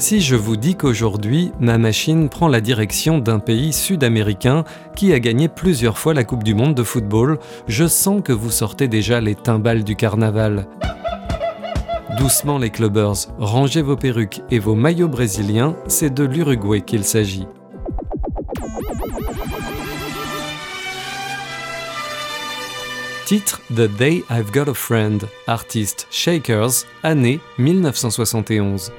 Si je vous dis qu'aujourd'hui, ma machine prend la direction d'un pays sud-américain qui a gagné plusieurs fois la Coupe du Monde de football, je sens que vous sortez déjà les timbales du carnaval. Doucement les clubbers, rangez vos perruques et vos maillots brésiliens, c'est de l'Uruguay qu'il s'agit. Titre The Day I've Got a Friend, artiste Shakers, année 1971.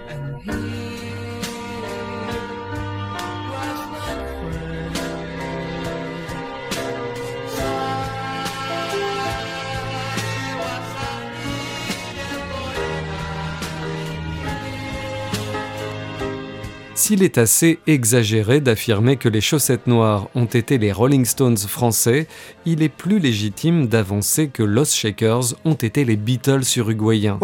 S'il est assez exagéré d'affirmer que les chaussettes noires ont été les Rolling Stones français, il est plus légitime d'avancer que Los Shakers ont été les Beatles uruguayens.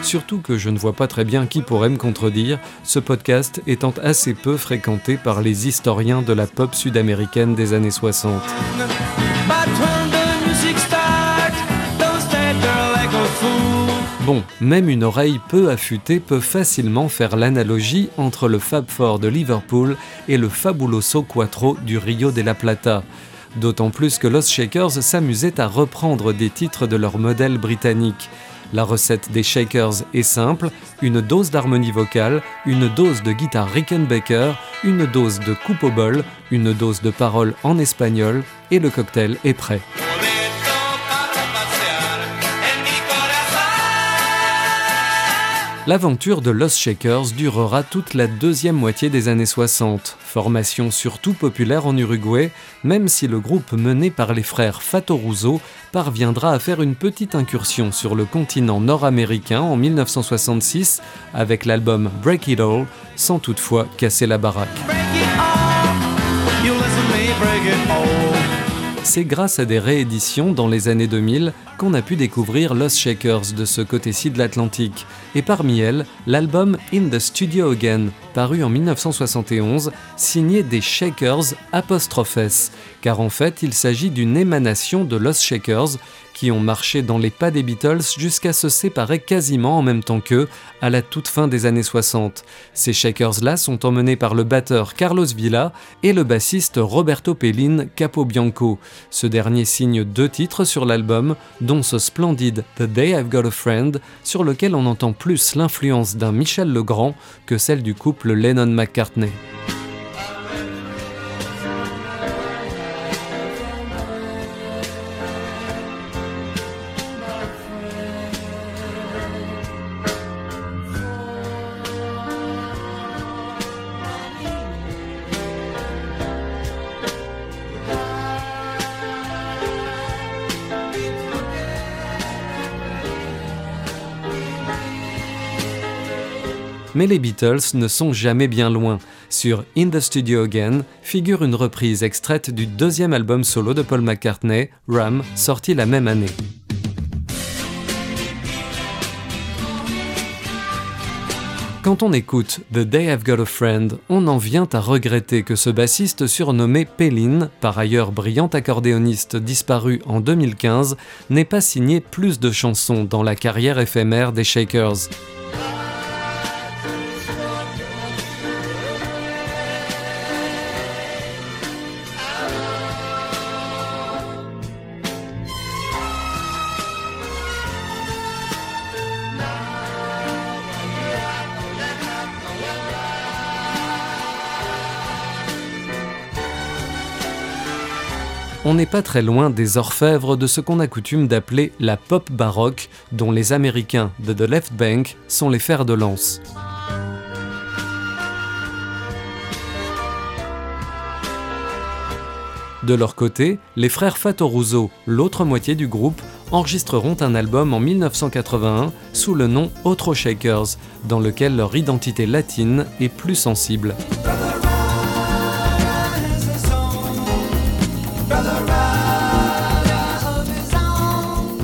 Surtout que je ne vois pas très bien qui pourrait me contredire, ce podcast étant assez peu fréquenté par les historiens de la pop sud-américaine des années 60. Bon, même une oreille peu affûtée peut facilement faire l'analogie entre le Fab Four de Liverpool et le Fabuloso Quattro du Rio de la Plata. D'autant plus que Los Shakers s'amusaient à reprendre des titres de leur modèle britannique. La recette des Shakers est simple, une dose d'harmonie vocale, une dose de guitare Rickenbacker, une dose de coupe au bol, une dose de paroles en espagnol, et le cocktail est prêt. L'aventure de Los Shakers durera toute la deuxième moitié des années 60, formation surtout populaire en Uruguay, même si le groupe mené par les frères Fatoruso parviendra à faire une petite incursion sur le continent nord-américain en 1966 avec l'album Break It All, sans toutefois casser la baraque. C'est grâce à des rééditions dans les années 2000 qu'on a pu découvrir Los Shakers de ce côté-ci de l'Atlantique, et parmi elles, l'album In the Studio Again, paru en 1971, signé des Shakers apostrophes, car en fait il s'agit d'une émanation de Los Shakers qui ont marché dans les pas des Beatles jusqu'à se séparer quasiment en même temps qu'eux à la toute fin des années 60. Ces Shakers-là sont emmenés par le batteur Carlos Villa et le bassiste Roberto Pellin Capobianco. Ce dernier signe deux titres sur l'album, dont ce splendide The Day I've Got a Friend, sur lequel on entend plus l'influence d'un Michel Legrand que celle du couple Lennon-McCartney. Mais les Beatles ne sont jamais bien loin. Sur In the Studio Again figure une reprise extraite du deuxième album solo de Paul McCartney, Ram, sorti la même année. Quand on écoute The Day I've Got a Friend, on en vient à regretter que ce bassiste surnommé Pellin, par ailleurs brillant accordéoniste disparu en 2015, n'ait pas signé plus de chansons dans la carrière éphémère des Shakers. On n'est pas très loin des orfèvres de ce qu'on a coutume d'appeler la pop baroque, dont les Américains de The Left Bank sont les fers de lance. De leur côté, les frères Fatoruso, l'autre moitié du groupe, enregistreront un album en 1981 sous le nom Otro Shakers, dans lequel leur identité latine est plus sensible.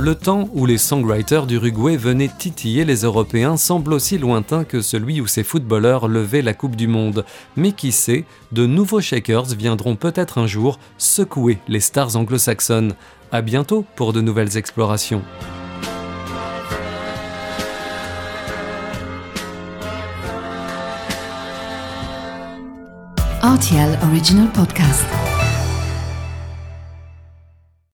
Le temps où les songwriters d'Uruguay venaient titiller les Européens semble aussi lointain que celui où ces footballeurs levaient la Coupe du Monde. Mais qui sait, de nouveaux shakers viendront peut-être un jour secouer les stars anglo-saxonnes. À bientôt pour de nouvelles explorations. RTL Original Podcast.